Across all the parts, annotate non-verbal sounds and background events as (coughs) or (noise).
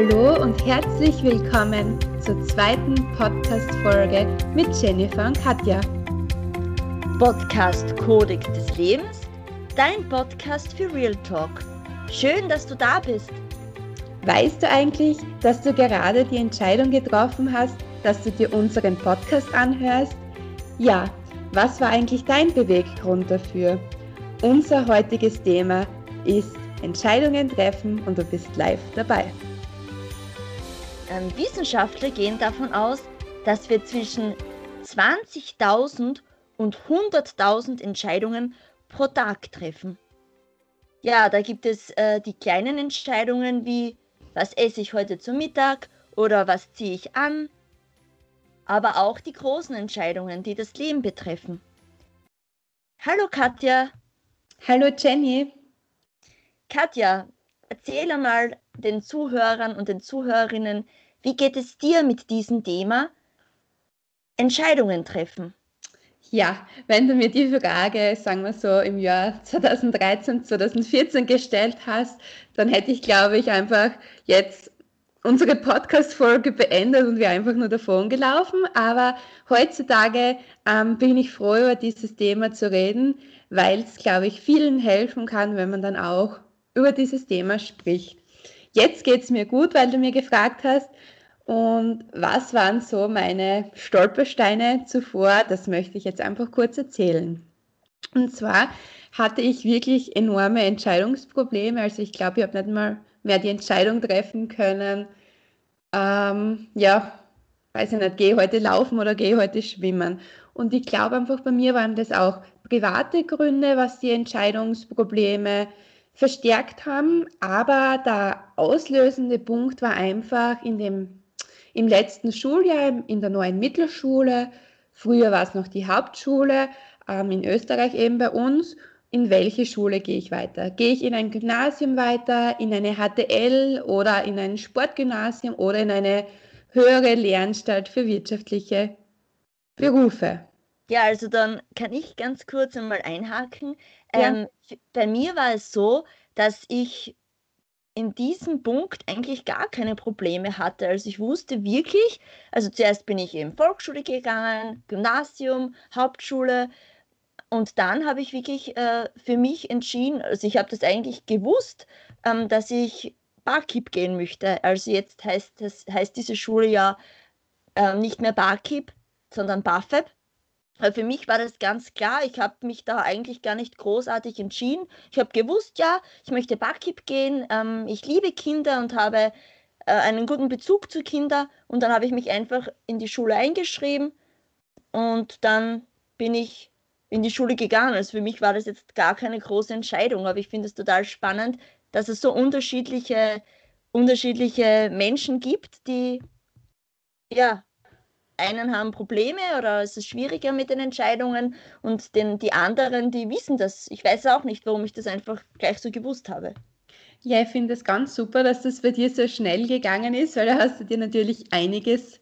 Hallo und herzlich willkommen zur zweiten Podcast-Folge mit Jennifer und Katja. Podcast Kodex des Lebens, dein Podcast für Real Talk. Schön, dass du da bist. Weißt du eigentlich, dass du gerade die Entscheidung getroffen hast, dass du dir unseren Podcast anhörst? Ja, was war eigentlich dein Beweggrund dafür? Unser heutiges Thema ist Entscheidungen treffen und du bist live dabei. Ähm, Wissenschaftler gehen davon aus, dass wir zwischen 20.000 und 100.000 Entscheidungen pro Tag treffen. Ja, da gibt es äh, die kleinen Entscheidungen wie, was esse ich heute zum Mittag oder was ziehe ich an, aber auch die großen Entscheidungen, die das Leben betreffen. Hallo Katja. Hallo Jenny. Katja, erzähle mal den Zuhörern und den Zuhörerinnen, wie geht es dir mit diesem Thema? Entscheidungen treffen. Ja, wenn du mir die Frage, sagen wir so, im Jahr 2013, 2014 gestellt hast, dann hätte ich, glaube ich, einfach jetzt unsere Podcast-Folge beendet und wir einfach nur davon gelaufen. Aber heutzutage ähm, bin ich froh, über dieses Thema zu reden, weil es, glaube ich, vielen helfen kann, wenn man dann auch über dieses Thema spricht. Jetzt geht es mir gut, weil du mir gefragt hast, und was waren so meine Stolpersteine zuvor? Das möchte ich jetzt einfach kurz erzählen. Und zwar hatte ich wirklich enorme Entscheidungsprobleme. Also ich glaube, ich habe nicht mal mehr die Entscheidung treffen können, ähm, ja, weiß ich nicht, gehe heute laufen oder gehe heute schwimmen. Und ich glaube einfach, bei mir waren das auch private Gründe, was die Entscheidungsprobleme verstärkt haben. Aber der auslösende Punkt war einfach in dem, im letzten Schuljahr in der neuen Mittelschule. Früher war es noch die Hauptschule, ähm, in Österreich eben bei uns. In welche Schule gehe ich weiter? Gehe ich in ein Gymnasium weiter, in eine HTL oder in ein Sportgymnasium oder in eine höhere Lehranstalt für wirtschaftliche Berufe? Ja, also dann kann ich ganz kurz einmal einhaken. Ähm, bei mir war es so, dass ich in diesem Punkt eigentlich gar keine Probleme hatte. Also ich wusste wirklich, also zuerst bin ich in Volksschule gegangen, Gymnasium, Hauptschule und dann habe ich wirklich äh, für mich entschieden, also ich habe das eigentlich gewusst, ähm, dass ich Barkeep gehen möchte. Also jetzt heißt, das, heißt diese Schule ja äh, nicht mehr Barkeep, sondern BAföB. Weil für mich war das ganz klar, ich habe mich da eigentlich gar nicht großartig entschieden. Ich habe gewusst, ja, ich möchte Barkeep gehen, ähm, ich liebe Kinder und habe äh, einen guten Bezug zu Kindern. Und dann habe ich mich einfach in die Schule eingeschrieben und dann bin ich in die Schule gegangen. Also für mich war das jetzt gar keine große Entscheidung, aber ich finde es total spannend, dass es so unterschiedliche, unterschiedliche Menschen gibt, die ja einen haben Probleme oder es ist schwieriger mit den Entscheidungen und den, die anderen, die wissen das. Ich weiß auch nicht, warum ich das einfach gleich so gewusst habe. Ja, ich finde es ganz super, dass das bei dir so schnell gegangen ist, weil da hast du dir natürlich einiges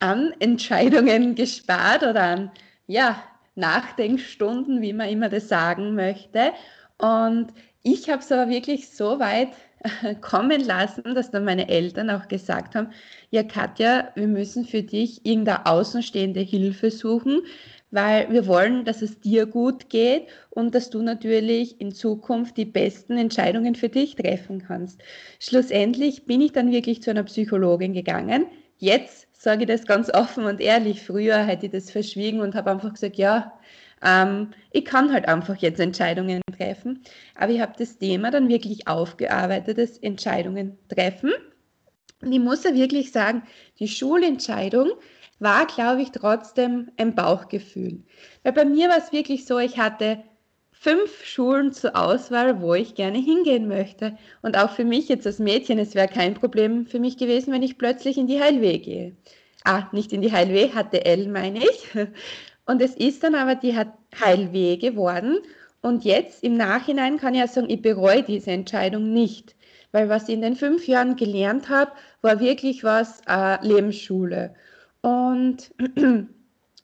an Entscheidungen (laughs) gespart oder an ja, Nachdenkstunden, wie man immer das sagen möchte. Und ich habe es aber wirklich so weit (laughs) kommen lassen, dass dann meine Eltern auch gesagt haben, ja Katja, wir müssen für dich irgendeine außenstehende Hilfe suchen, weil wir wollen, dass es dir gut geht und dass du natürlich in Zukunft die besten Entscheidungen für dich treffen kannst. Schlussendlich bin ich dann wirklich zu einer Psychologin gegangen. Jetzt sage ich das ganz offen und ehrlich. Früher hätte ich das verschwiegen und habe einfach gesagt, ja, ähm, ich kann halt einfach jetzt Entscheidungen treffen. Aber ich habe das Thema dann wirklich aufgearbeitet, das Entscheidungen treffen. Und ich muss ja wirklich sagen, die Schulentscheidung war, glaube ich, trotzdem ein Bauchgefühl. Weil bei mir war es wirklich so, ich hatte fünf Schulen zur Auswahl, wo ich gerne hingehen möchte. Und auch für mich jetzt als Mädchen, es wäre kein Problem für mich gewesen, wenn ich plötzlich in die Heilweh gehe. Ah, nicht in die Heilweh, HTL meine ich. Und es ist dann aber die Heilweh geworden. Und jetzt im Nachhinein kann ich ja sagen, ich bereue diese Entscheidung nicht. Weil was ich in den fünf Jahren gelernt habe, war wirklich was äh, Lebensschule. Und (clears throat)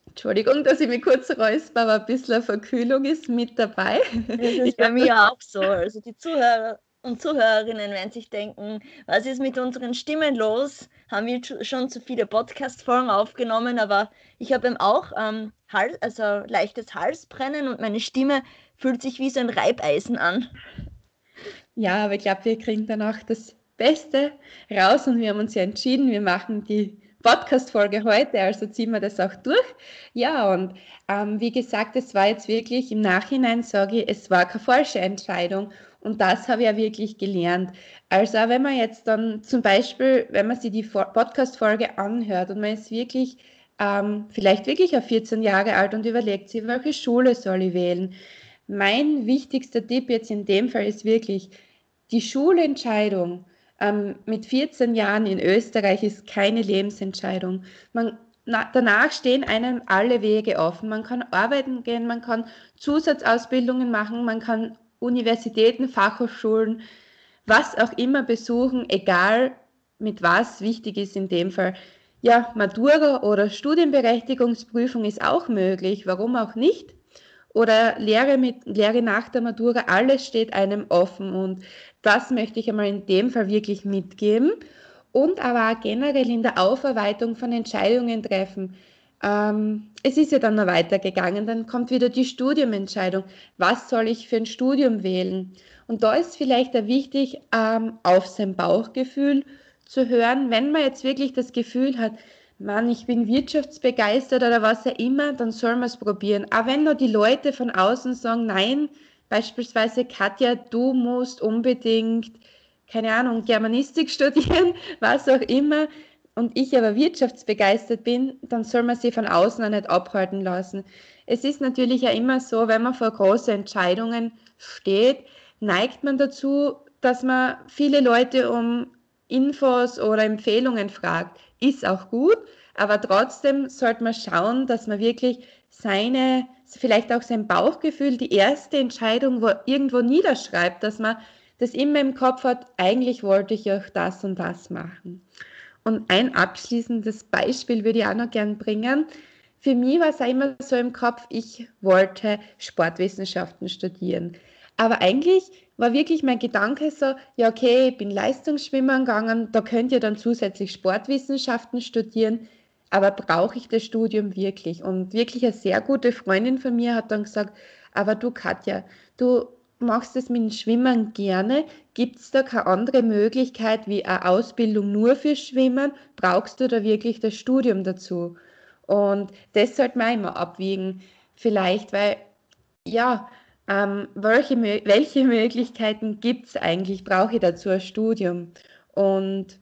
Entschuldigung, dass ich mich kurz räusper, aber ein bisschen Verkühlung ist mit dabei. Das ist (laughs) bei mir auch so. Also die Zuhörer und Zuhörerinnen werden sich denken, was ist mit unseren Stimmen los? Haben wir schon zu viele Podcast-Folgen aufgenommen, aber ich habe eben auch ähm, Hals, also leichtes Halsbrennen und meine Stimme fühlt sich wie so ein Reibeisen an. Ja, aber ich glaube, wir kriegen dann auch das Beste raus und wir haben uns ja entschieden, wir machen die Podcast-Folge heute, also ziehen wir das auch durch. Ja, und ähm, wie gesagt, es war jetzt wirklich im Nachhinein, sage ich, es war keine falsche Entscheidung und das habe ich ja wirklich gelernt. Also wenn man jetzt dann zum Beispiel, wenn man sich die Podcast-Folge anhört und man ist wirklich ähm, vielleicht wirklich auf 14 Jahre alt und überlegt sich, welche Schule soll ich wählen. Mein wichtigster Tipp jetzt in dem Fall ist wirklich, die Schulentscheidung ähm, mit 14 Jahren in Österreich ist keine Lebensentscheidung. Man, na, danach stehen einem alle Wege offen. Man kann arbeiten gehen, man kann Zusatzausbildungen machen, man kann Universitäten, Fachhochschulen, was auch immer besuchen, egal mit was wichtig ist in dem Fall. Ja, Matura oder Studienberechtigungsprüfung ist auch möglich, warum auch nicht? Oder Lehre, mit, Lehre nach der Matura, alles steht einem offen und das möchte ich einmal in dem Fall wirklich mitgeben. Und aber auch generell in der Aufarbeitung von Entscheidungen treffen. Ähm, es ist ja dann noch weitergegangen, dann kommt wieder die Studiumentscheidung. Was soll ich für ein Studium wählen? Und da ist vielleicht auch wichtig, ähm, auf sein Bauchgefühl zu hören. Wenn man jetzt wirklich das Gefühl hat, Mann, ich bin wirtschaftsbegeistert oder was auch immer, dann soll man es probieren. Aber wenn nur die Leute von außen sagen, nein, beispielsweise Katja, du musst unbedingt, keine Ahnung, Germanistik (laughs) studieren, was auch immer, und ich aber wirtschaftsbegeistert bin, dann soll man sie von außen auch nicht abhalten lassen. Es ist natürlich ja immer so, wenn man vor großen Entscheidungen steht, neigt man dazu, dass man viele Leute um Infos oder Empfehlungen fragt. Ist auch gut, aber trotzdem sollte man schauen, dass man wirklich seine, vielleicht auch sein Bauchgefühl, die erste Entscheidung wo, irgendwo niederschreibt, dass man das immer im Kopf hat, eigentlich wollte ich auch das und das machen. Und ein abschließendes Beispiel würde ich auch noch gern bringen. Für mich war es auch immer so im Kopf, ich wollte Sportwissenschaften studieren. Aber eigentlich war wirklich mein Gedanke so, ja okay, ich bin Leistungsschwimmer gegangen, da könnt ihr dann zusätzlich Sportwissenschaften studieren, aber brauche ich das Studium wirklich? Und wirklich eine sehr gute Freundin von mir hat dann gesagt, aber du Katja, du machst es mit dem Schwimmen gerne. Gibt es da keine andere Möglichkeit wie eine Ausbildung nur für Schwimmen? Brauchst du da wirklich das Studium dazu? Und das sollte man immer abwiegen, vielleicht, weil, ja, ähm, welche, (laughs) welche Möglichkeiten gibt es eigentlich? Brauche ich dazu ein Studium? Und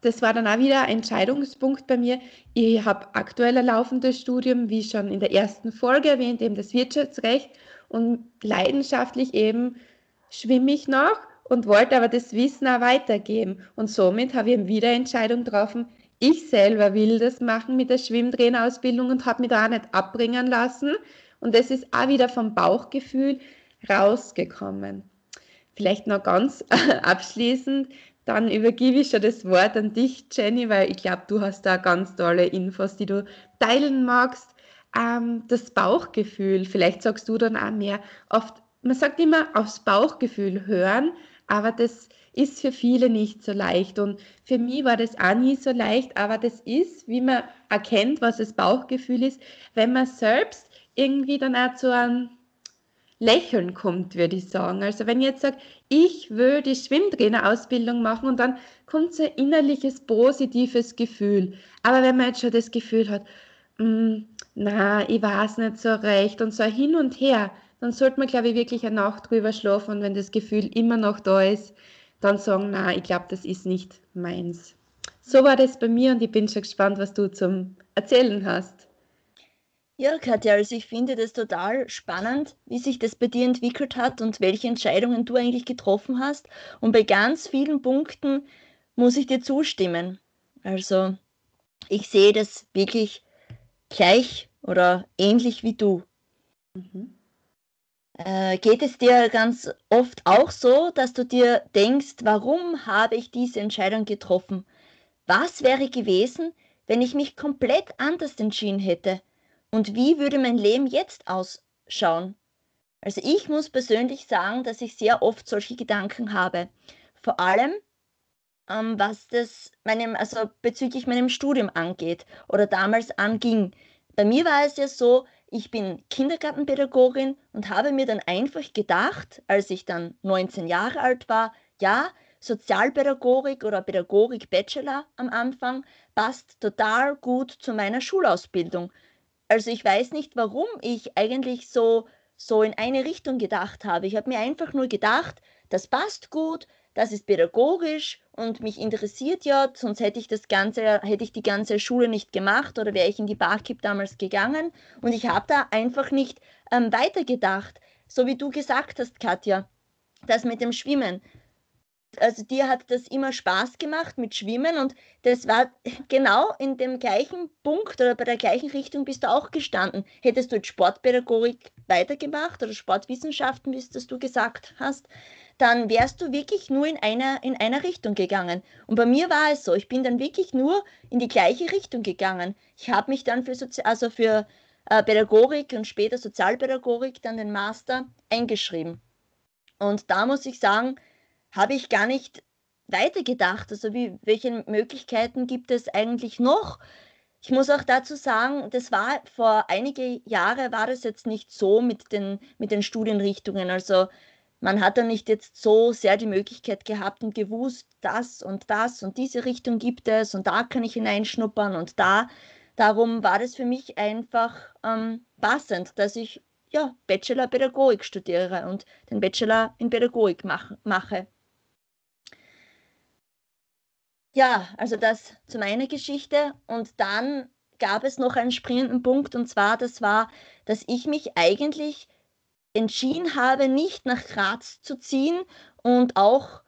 das war dann auch wieder ein Entscheidungspunkt bei mir. Ich habe aktuell ein laufendes Studium, wie schon in der ersten Folge erwähnt, eben das Wirtschaftsrecht und leidenschaftlich eben schwimme ich noch und wollte aber das Wissen auch weitergeben. Und somit habe ich eine Wiederentscheidung getroffen. Ich selber will das machen mit der Schwimmtrainerausbildung und habe mich da auch nicht abbringen lassen. Und das ist auch wieder vom Bauchgefühl rausgekommen. Vielleicht noch ganz (laughs) abschließend, dann übergebe ich schon das Wort an dich, Jenny, weil ich glaube, du hast da ganz tolle Infos, die du teilen magst ähm, das Bauchgefühl, vielleicht sagst du dann auch mehr, oft, man sagt immer aufs Bauchgefühl hören, aber das ist für viele nicht so leicht. Und für mich war das auch nie so leicht, aber das ist, wie man erkennt, was das Bauchgefühl ist, wenn man selbst irgendwie dann auch zu einem Lächeln kommt, würde ich sagen. Also wenn ich jetzt sage, ich will die Schwimmtrainerausbildung machen und dann kommt so ein innerliches positives Gefühl. Aber wenn man jetzt schon das Gefühl hat, na, ich weiß nicht so recht und so hin und her, dann sollte man, glaube ich, wirklich eine Nacht drüber schlafen und wenn das Gefühl immer noch da ist, dann sagen, na, ich glaube, das ist nicht meins. So war das bei mir und ich bin schon gespannt, was du zum Erzählen hast. Ja, Katja, also ich finde das total spannend, wie sich das bei dir entwickelt hat und welche Entscheidungen du eigentlich getroffen hast. Und bei ganz vielen Punkten muss ich dir zustimmen. Also ich sehe das wirklich gleich oder ähnlich wie du. Mhm. Äh, geht es dir ganz oft auch so, dass du dir denkst, warum habe ich diese Entscheidung getroffen? Was wäre gewesen, wenn ich mich komplett anders entschieden hätte? Und wie würde mein Leben jetzt ausschauen? Also ich muss persönlich sagen, dass ich sehr oft solche Gedanken habe. Vor allem, ähm, was das meinem, also bezüglich meinem Studium angeht oder damals anging. Bei mir war es ja so, ich bin Kindergartenpädagogin und habe mir dann einfach gedacht, als ich dann 19 Jahre alt war, ja, Sozialpädagogik oder Pädagogik Bachelor am Anfang passt total gut zu meiner Schulausbildung. Also ich weiß nicht, warum ich eigentlich so, so in eine Richtung gedacht habe. Ich habe mir einfach nur gedacht, das passt gut, das ist pädagogisch und mich interessiert ja, sonst hätte ich das ganze, hätte ich die ganze Schule nicht gemacht oder wäre ich in die Barkeep damals gegangen. Und ich habe da einfach nicht ähm, weitergedacht. So wie du gesagt hast, Katja, das mit dem Schwimmen. Also dir hat das immer Spaß gemacht mit Schwimmen und das war genau in dem gleichen Punkt oder bei der gleichen Richtung bist du auch gestanden. Hättest du jetzt Sportpädagogik weitergemacht oder Sportwissenschaften, wie es das du gesagt hast, dann wärst du wirklich nur in einer, in einer Richtung gegangen. Und bei mir war es so, ich bin dann wirklich nur in die gleiche Richtung gegangen. Ich habe mich dann für, Sozi also für äh, Pädagogik und später Sozialpädagogik dann den Master eingeschrieben. Und da muss ich sagen, habe ich gar nicht weitergedacht. Also wie, welche Möglichkeiten gibt es eigentlich noch? Ich muss auch dazu sagen, das war vor einige Jahre war das jetzt nicht so mit den, mit den Studienrichtungen. Also man hat da nicht jetzt so sehr die Möglichkeit gehabt und gewusst, das und das und diese Richtung gibt es und da kann ich hineinschnuppern und da. Darum war das für mich einfach ähm, passend, dass ich ja, Bachelor Pädagogik studiere und den Bachelor in Pädagogik mach, mache. Ja, also das zu meiner Geschichte. Und dann gab es noch einen springenden Punkt, und zwar, das war, dass ich mich eigentlich entschieden habe, nicht nach Graz zu ziehen und auch,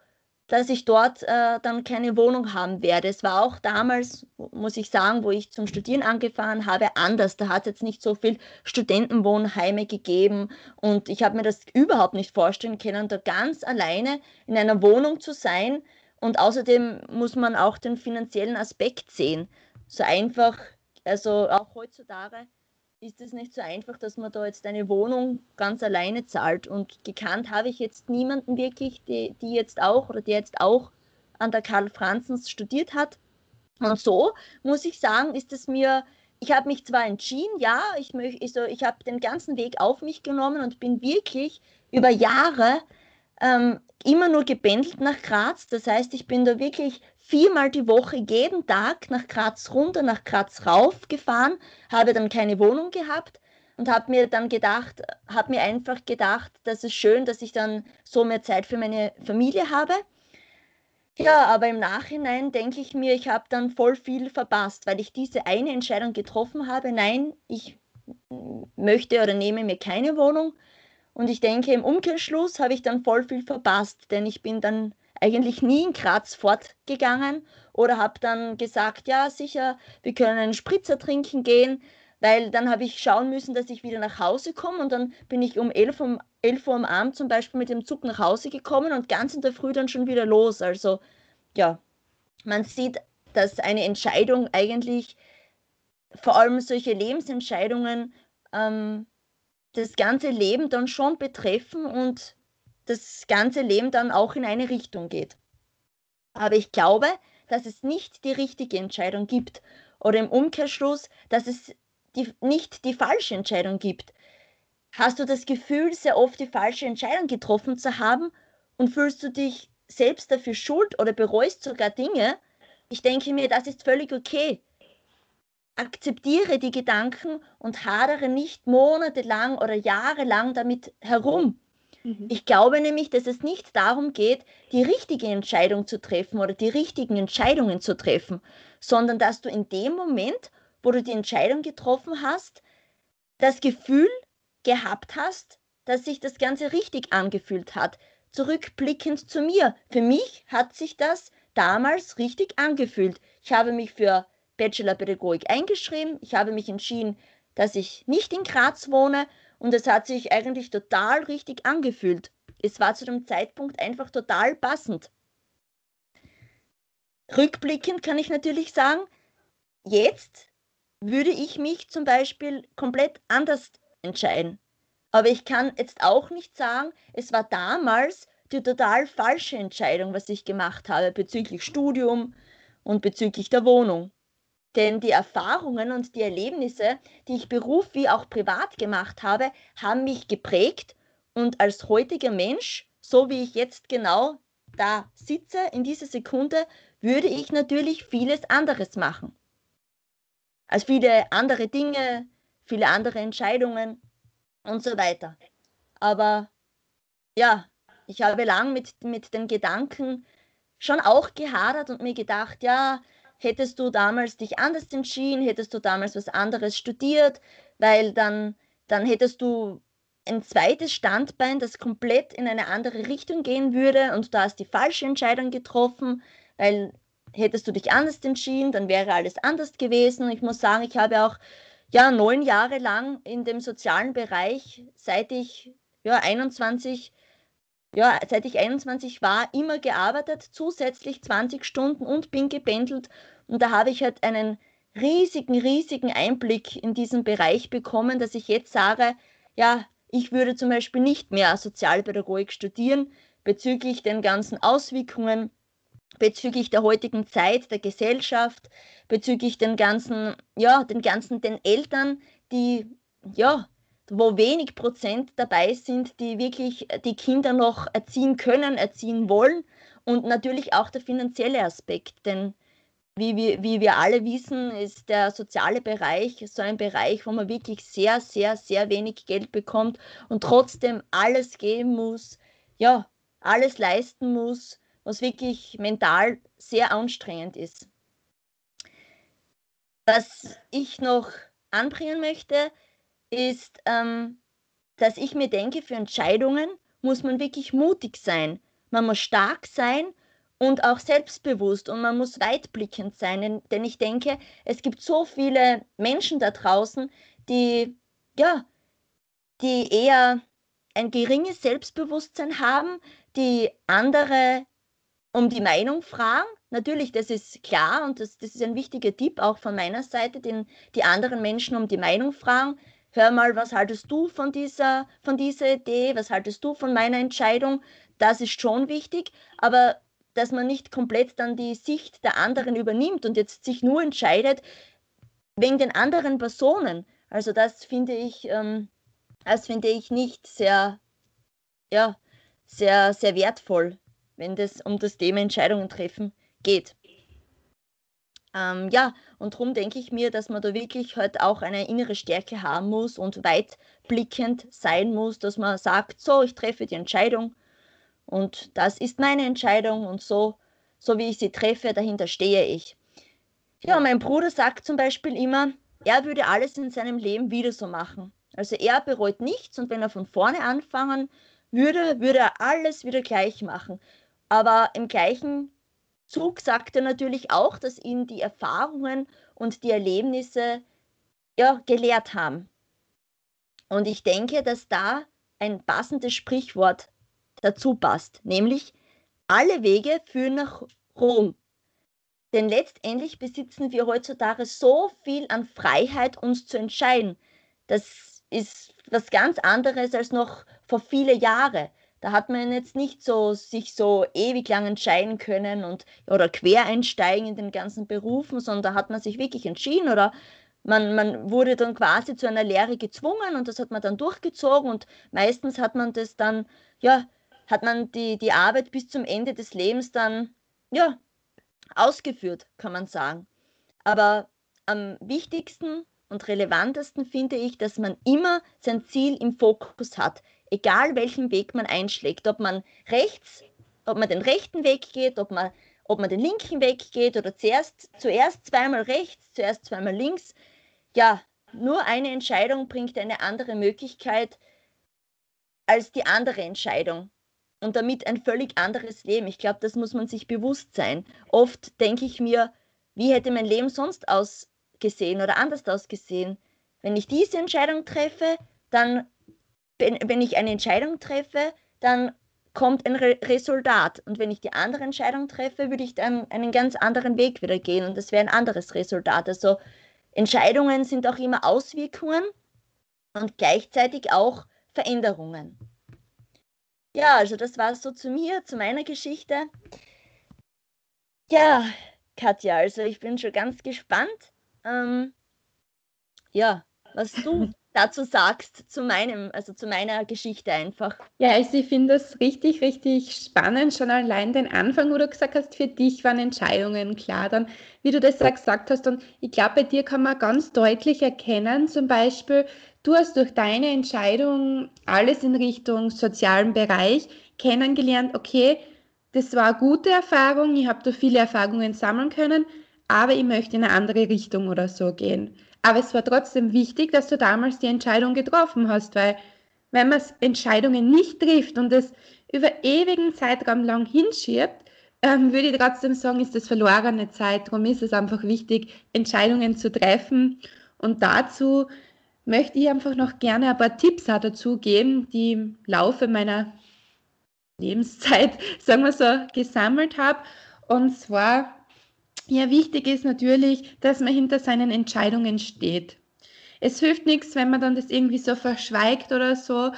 dass ich dort äh, dann keine Wohnung haben werde. Es war auch damals, muss ich sagen, wo ich zum Studieren angefangen habe, anders. Da hat es jetzt nicht so viel Studentenwohnheime gegeben und ich habe mir das überhaupt nicht vorstellen können, da ganz alleine in einer Wohnung zu sein. Und außerdem muss man auch den finanziellen Aspekt sehen. So einfach, also auch heutzutage ist es nicht so einfach, dass man da jetzt eine Wohnung ganz alleine zahlt. Und gekannt habe ich jetzt niemanden wirklich, die, die jetzt auch oder der jetzt auch an der Karl Franzens studiert hat. Und so muss ich sagen, ist es mir, ich habe mich zwar entschieden, ja, ich, möchte, also ich habe den ganzen Weg auf mich genommen und bin wirklich über Jahre ähm, immer nur gebändelt nach Graz. Das heißt, ich bin da wirklich viermal die Woche jeden Tag nach Graz runter, nach Graz rauf gefahren, habe dann keine Wohnung gehabt und habe mir dann gedacht, habe mir einfach gedacht, das ist schön, dass ich dann so mehr Zeit für meine Familie habe. Ja, aber im Nachhinein denke ich mir, ich habe dann voll viel verpasst, weil ich diese eine Entscheidung getroffen habe. Nein, ich möchte oder nehme mir keine Wohnung. Und ich denke, im Umkehrschluss habe ich dann voll viel verpasst, denn ich bin dann eigentlich nie in Graz fortgegangen oder habe dann gesagt, ja sicher, wir können einen Spritzer trinken gehen, weil dann habe ich schauen müssen, dass ich wieder nach Hause komme und dann bin ich um 11, um 11 Uhr am Abend zum Beispiel mit dem Zug nach Hause gekommen und ganz in der Früh dann schon wieder los. Also ja, man sieht, dass eine Entscheidung eigentlich, vor allem solche Lebensentscheidungen, ähm, das ganze Leben dann schon betreffen und das ganze Leben dann auch in eine Richtung geht. Aber ich glaube, dass es nicht die richtige Entscheidung gibt oder im Umkehrschluss, dass es die, nicht die falsche Entscheidung gibt. Hast du das Gefühl, sehr oft die falsche Entscheidung getroffen zu haben und fühlst du dich selbst dafür schuld oder bereust sogar Dinge? Ich denke mir, das ist völlig okay. Akzeptiere die Gedanken und hadere nicht monatelang oder jahrelang damit herum. Mhm. Ich glaube nämlich, dass es nicht darum geht, die richtige Entscheidung zu treffen oder die richtigen Entscheidungen zu treffen, sondern dass du in dem Moment, wo du die Entscheidung getroffen hast, das Gefühl gehabt hast, dass sich das Ganze richtig angefühlt hat. Zurückblickend zu mir. Für mich hat sich das damals richtig angefühlt. Ich habe mich für Bachelorpädagogik eingeschrieben. Ich habe mich entschieden, dass ich nicht in Graz wohne und es hat sich eigentlich total richtig angefühlt. Es war zu dem Zeitpunkt einfach total passend. Rückblickend kann ich natürlich sagen, jetzt würde ich mich zum Beispiel komplett anders entscheiden. Aber ich kann jetzt auch nicht sagen, es war damals die total falsche Entscheidung, was ich gemacht habe bezüglich Studium und bezüglich der Wohnung. Denn die Erfahrungen und die Erlebnisse, die ich beruf wie auch privat gemacht habe, haben mich geprägt und als heutiger Mensch, so wie ich jetzt genau da sitze, in dieser Sekunde, würde ich natürlich vieles anderes machen. Als viele andere Dinge, viele andere Entscheidungen und so weiter. Aber ja, ich habe lang mit, mit den Gedanken schon auch gehadert und mir gedacht, ja, hättest du damals dich anders entschieden, hättest du damals was anderes studiert, weil dann, dann hättest du ein zweites Standbein, das komplett in eine andere Richtung gehen würde und du hast die falsche Entscheidung getroffen, weil hättest du dich anders entschieden, dann wäre alles anders gewesen. Ich muss sagen, ich habe auch ja neun Jahre lang in dem sozialen Bereich, seit ich ja 21 ja, seit ich 21 war, immer gearbeitet, zusätzlich 20 Stunden und bin gependelt. Und da habe ich halt einen riesigen, riesigen Einblick in diesen Bereich bekommen, dass ich jetzt sage, ja, ich würde zum Beispiel nicht mehr Sozialpädagogik studieren bezüglich den ganzen Auswirkungen, bezüglich der heutigen Zeit, der Gesellschaft, bezüglich den ganzen, ja, den ganzen, den Eltern, die, ja, wo wenig Prozent dabei sind, die wirklich die Kinder noch erziehen können, erziehen wollen und natürlich auch der finanzielle Aspekt, denn wie wir, wie wir alle wissen, ist der soziale Bereich so ein Bereich, wo man wirklich sehr, sehr, sehr wenig Geld bekommt und trotzdem alles geben muss, ja, alles leisten muss, was wirklich mental sehr anstrengend ist. Was ich noch anbringen möchte, ist, ähm, dass ich mir denke, für Entscheidungen muss man wirklich mutig sein. Man muss stark sein und auch selbstbewusst und man muss weitblickend sein, denn ich denke, es gibt so viele Menschen da draußen, die ja, die eher ein geringes Selbstbewusstsein haben, die andere um die Meinung fragen. Natürlich, das ist klar und das, das ist ein wichtiger Tipp auch von meiner Seite, den die anderen Menschen um die Meinung fragen. Hör mal, was haltest du von dieser, von dieser Idee? Was haltest du von meiner Entscheidung? Das ist schon wichtig, aber dass man nicht komplett dann die Sicht der anderen übernimmt und jetzt sich nur entscheidet wegen den anderen Personen. Also das finde ich, ähm, das finde ich nicht sehr, ja, sehr, sehr wertvoll, wenn es um das Thema Entscheidungen treffen geht. Ähm, ja, und darum denke ich mir, dass man da wirklich halt auch eine innere Stärke haben muss und weitblickend sein muss, dass man sagt, so, ich treffe die Entscheidung und das ist meine Entscheidung und so, so wie ich sie treffe, dahinter stehe ich. Ja, mein Bruder sagt zum Beispiel immer, er würde alles in seinem Leben wieder so machen. Also er bereut nichts und wenn er von vorne anfangen würde, würde er alles wieder gleich machen. Aber im gleichen Zug sagt er natürlich auch, dass ihn die Erfahrungen und die Erlebnisse ja, gelehrt haben. Und ich denke, dass da ein passendes Sprichwort dazu passt, nämlich alle Wege führen nach Rom. Denn letztendlich besitzen wir heutzutage so viel an Freiheit, uns zu entscheiden. Das ist was ganz anderes als noch vor viele Jahre. Da hat man jetzt nicht so sich so ewig lang entscheiden können und oder quer einsteigen in den ganzen Berufen, sondern da hat man sich wirklich entschieden oder man, man wurde dann quasi zu einer Lehre gezwungen und das hat man dann durchgezogen und meistens hat man das dann ja hat man die, die Arbeit bis zum Ende des Lebens dann, ja, ausgeführt, kann man sagen. Aber am wichtigsten und relevantesten finde ich, dass man immer sein Ziel im Fokus hat, egal welchen Weg man einschlägt, ob man rechts, ob man den rechten Weg geht, ob man, ob man den linken Weg geht oder zuerst, zuerst zweimal rechts, zuerst zweimal links. Ja, nur eine Entscheidung bringt eine andere Möglichkeit als die andere Entscheidung und damit ein völlig anderes Leben. Ich glaube, das muss man sich bewusst sein. Oft denke ich mir, wie hätte mein Leben sonst ausgesehen oder anders ausgesehen? Wenn ich diese Entscheidung treffe, dann, wenn, wenn ich eine Entscheidung treffe, dann kommt ein Re Resultat. Und wenn ich die andere Entscheidung treffe, würde ich dann einen ganz anderen Weg wieder gehen und das wäre ein anderes Resultat. Also Entscheidungen sind auch immer Auswirkungen und gleichzeitig auch Veränderungen. Ja, also das war so zu mir, zu meiner Geschichte. Ja, Katja, also ich bin schon ganz gespannt. Ähm, ja, was du dazu sagst, zu meinem, also zu meiner Geschichte einfach. Ja, also ich finde das richtig, richtig spannend, schon allein den Anfang, wo du gesagt hast, für dich waren Entscheidungen klar. Dann, wie du das gesagt hast, und ich glaube, bei dir kann man ganz deutlich erkennen, zum Beispiel, du hast durch deine Entscheidung alles in Richtung sozialen Bereich kennengelernt, okay, das war eine gute Erfahrung, ich habe da viele Erfahrungen sammeln können, aber ich möchte in eine andere Richtung oder so gehen. Aber es war trotzdem wichtig, dass du damals die Entscheidung getroffen hast, weil wenn man Entscheidungen nicht trifft und es über ewigen Zeitraum lang hinschiebt, ähm, würde ich trotzdem sagen, ist das verlorene Zeit. Darum ist es einfach wichtig, Entscheidungen zu treffen. Und dazu möchte ich einfach noch gerne ein paar Tipps auch dazu geben, die im Laufe meiner Lebenszeit, (laughs) sagen wir so, gesammelt habe. Und zwar ja, wichtig ist natürlich, dass man hinter seinen Entscheidungen steht. Es hilft nichts, wenn man dann das irgendwie so verschweigt oder so.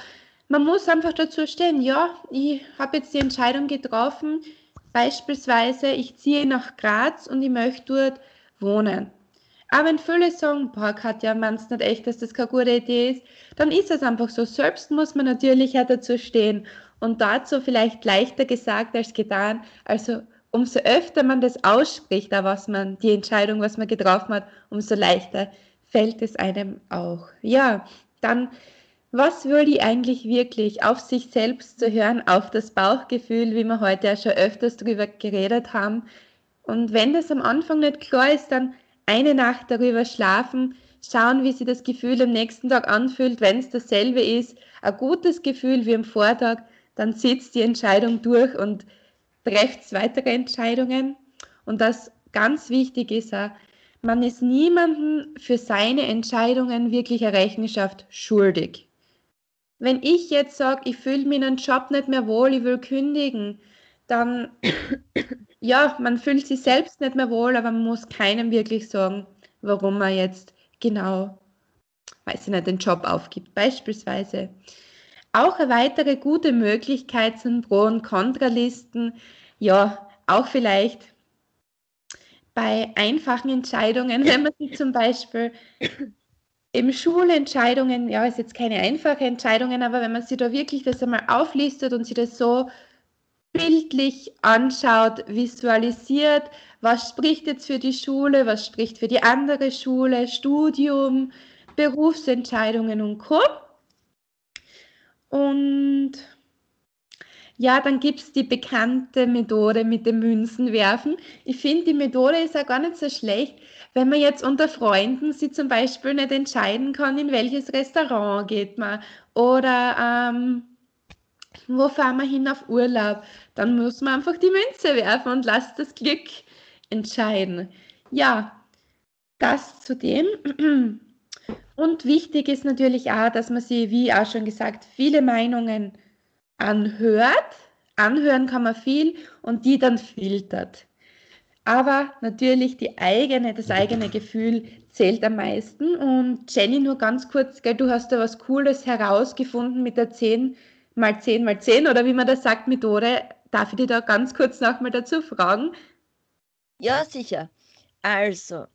Man muss einfach dazu stehen, ja, ich habe jetzt die Entscheidung getroffen, beispielsweise ich ziehe nach Graz und ich möchte dort wohnen. Aber wenn viele sagen, boah, Katja, meinst nicht echt, dass das keine gute Idee ist, dann ist es einfach so. Selbst muss man natürlich auch dazu stehen. Und dazu vielleicht leichter gesagt als getan. Also umso öfter man das ausspricht, da was man, die Entscheidung, was man getroffen hat, umso leichter fällt es einem auch. Ja, dann, was will ich eigentlich wirklich auf sich selbst zu hören, auf das Bauchgefühl, wie wir heute ja schon öfters darüber geredet haben. Und wenn das am Anfang nicht klar ist, dann eine Nacht darüber schlafen, schauen, wie sich das Gefühl am nächsten Tag anfühlt. Wenn es dasselbe ist, ein gutes Gefühl wie am Vortag, dann sitzt die Entscheidung durch und trefft weitere Entscheidungen. Und das ganz wichtig ist auch, man ist niemandem für seine Entscheidungen wirklich eine Rechenschaft schuldig. Wenn ich jetzt sage, ich fühle mich in einem Job nicht mehr wohl, ich will kündigen, dann, (clears throat) ja, man fühlt sich selbst nicht mehr wohl, aber man muss keinem wirklich sagen, warum man jetzt genau, weiß ich nicht, den Job aufgibt, beispielsweise. Auch eine weitere gute Möglichkeit sind Pro- und Kontralisten. Ja, auch vielleicht bei einfachen Entscheidungen, wenn man sich zum Beispiel im Schulentscheidungen, ja, ist jetzt keine einfache Entscheidungen, aber wenn man sich da wirklich das einmal auflistet und sich das so bildlich anschaut, visualisiert, was spricht jetzt für die Schule, was spricht für die andere Schule, Studium, Berufsentscheidungen und Co. Und ja, dann gibt es die bekannte Methode mit dem Münzenwerfen. Ich finde, die Methode ist auch gar nicht so schlecht, wenn man jetzt unter Freunden sich zum Beispiel nicht entscheiden kann, in welches Restaurant geht man oder ähm, wo fahren wir hin auf Urlaub. Dann muss man einfach die Münze werfen und lasst das Glück entscheiden. Ja, das zu dem. (clears throat) Und wichtig ist natürlich auch, dass man sich, wie auch schon gesagt, viele Meinungen anhört. Anhören kann man viel und die dann filtert. Aber natürlich die eigene, das eigene Gefühl zählt am meisten. Und Jenny, nur ganz kurz, gell, du hast da was Cooles herausgefunden mit der 10 mal 10 mal 10 oder wie man das sagt, Methode. Darf ich dich da ganz kurz nochmal dazu fragen? Ja, sicher. Also,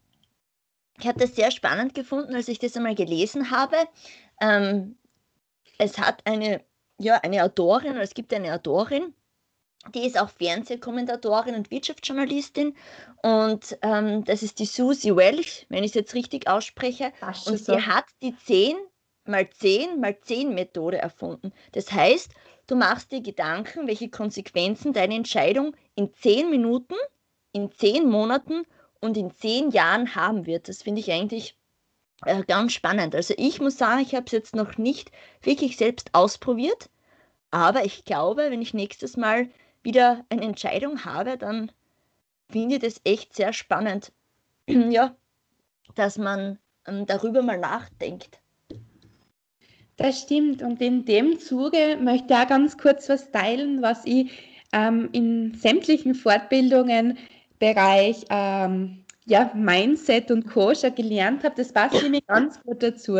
ich habe das sehr spannend gefunden, als ich das einmal gelesen habe. Ähm, es hat eine, ja, eine Autorin, oder es gibt eine Autorin, die ist auch Fernsehkommentatorin und Wirtschaftsjournalistin. Und ähm, das ist die Susie Welch, wenn ich es jetzt richtig ausspreche. Und sie so. hat die 10 mal 10 mal 10 Methode erfunden. Das heißt, du machst dir Gedanken, welche Konsequenzen deine Entscheidung in 10 Minuten, in 10 Monaten und in zehn Jahren haben wird. Das finde ich eigentlich äh, ganz spannend. Also ich muss sagen, ich habe es jetzt noch nicht wirklich selbst ausprobiert, aber ich glaube, wenn ich nächstes Mal wieder eine Entscheidung habe, dann finde ich das echt sehr spannend, (clears throat) ja, dass man ähm, darüber mal nachdenkt. Das stimmt. Und in dem Zuge möchte ich auch ganz kurz was teilen, was ich ähm, in sämtlichen Fortbildungen Bereich ähm, ja, Mindset und Co. gelernt habe, das passt nämlich ganz gut dazu.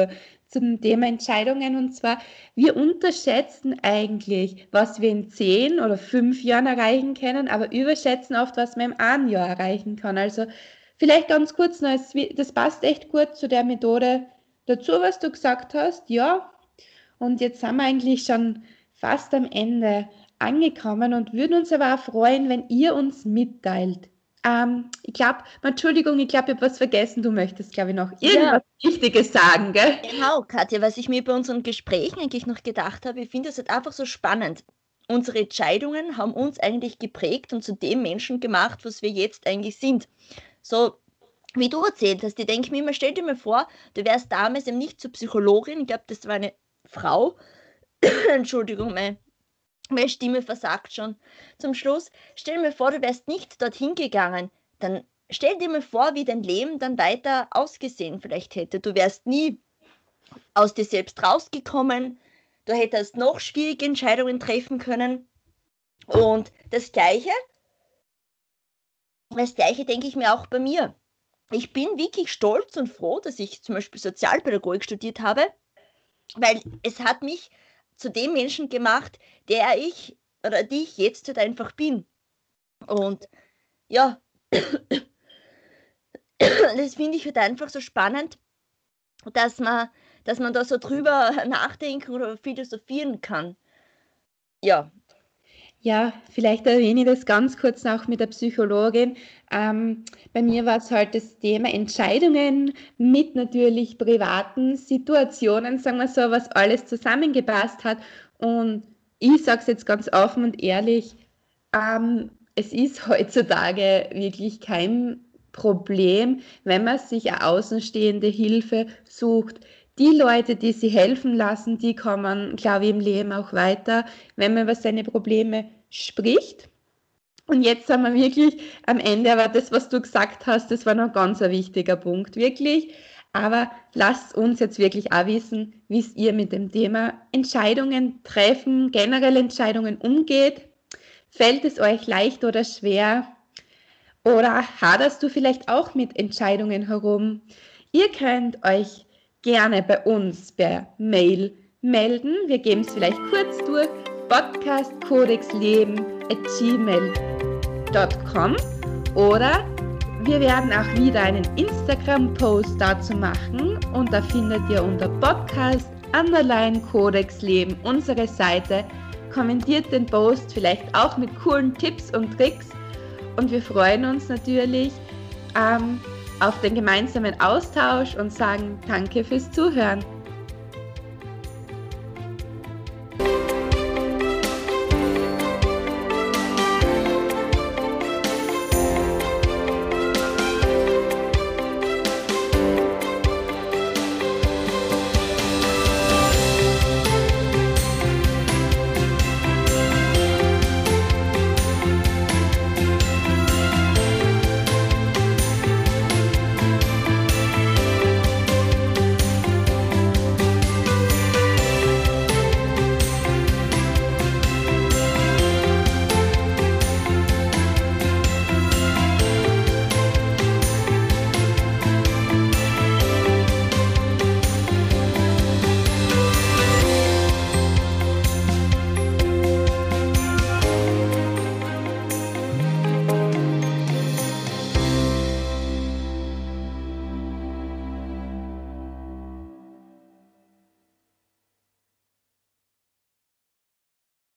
zum Thema Entscheidungen. Und zwar, wir unterschätzen eigentlich, was wir in zehn oder fünf Jahren erreichen können, aber überschätzen oft, was man im einen Jahr erreichen kann. Also vielleicht ganz kurz noch, das passt echt gut zu der Methode dazu, was du gesagt hast. Ja, und jetzt sind wir eigentlich schon fast am Ende angekommen und würden uns aber auch freuen, wenn ihr uns mitteilt. Ähm, ich glaube, Entschuldigung, ich glaube, ich habe was vergessen. Du möchtest, glaube ich, noch irgendwas ja. Wichtiges sagen, gell? Genau, Katja, was ich mir bei unseren Gesprächen eigentlich noch gedacht habe, ich finde es halt einfach so spannend. Unsere Entscheidungen haben uns eigentlich geprägt und zu dem Menschen gemacht, was wir jetzt eigentlich sind. So, wie du erzählt hast, ich denke mir immer, stell dir mal vor, du wärst damals eben nicht zur Psychologin, ich glaube, das war eine Frau, (coughs) Entschuldigung, meine, meine Stimme versagt schon zum Schluss. Stell dir vor, du wärst nicht dorthin gegangen, dann stell dir mal vor, wie dein Leben dann weiter ausgesehen vielleicht hätte. Du wärst nie aus dir selbst rausgekommen, du hättest noch schwierige Entscheidungen treffen können. Und das Gleiche, das Gleiche denke ich mir auch bei mir. Ich bin wirklich stolz und froh, dass ich zum Beispiel Sozialpädagogik studiert habe, weil es hat mich zu dem Menschen gemacht, der ich oder die ich jetzt halt einfach bin. Und ja, (coughs) das finde ich halt einfach so spannend, dass man, dass man da so drüber nachdenken oder philosophieren kann. Ja, ja, vielleicht erwähne ich das ganz kurz noch mit der Psychologin. Ähm, bei mir war es halt das Thema Entscheidungen mit natürlich privaten Situationen, sagen wir so, was alles zusammengepasst hat. Und ich sage es jetzt ganz offen und ehrlich, ähm, es ist heutzutage wirklich kein Problem, wenn man sich eine außenstehende Hilfe sucht die Leute, die sie helfen lassen, die kommen, glaube ich, im Leben auch weiter, wenn man über seine Probleme spricht. Und jetzt sind wir wirklich am Ende, aber das, was du gesagt hast, das war noch ganz ein wichtiger Punkt, wirklich. Aber lasst uns jetzt wirklich auch wissen, wie es ihr mit dem Thema Entscheidungen treffen, generell Entscheidungen umgeht. Fällt es euch leicht oder schwer? Oder haderst du vielleicht auch mit Entscheidungen herum? Ihr könnt euch gerne bei uns per Mail melden. Wir geben es vielleicht kurz durch. podcastcodexleben.gmail.com oder wir werden auch wieder einen Instagram-Post dazu machen und da findet ihr unter Podcast Underline Codex Leben unsere Seite. Kommentiert den Post vielleicht auch mit coolen Tipps und Tricks und wir freuen uns natürlich, ähm, auf den gemeinsamen Austausch und sagen Danke fürs Zuhören.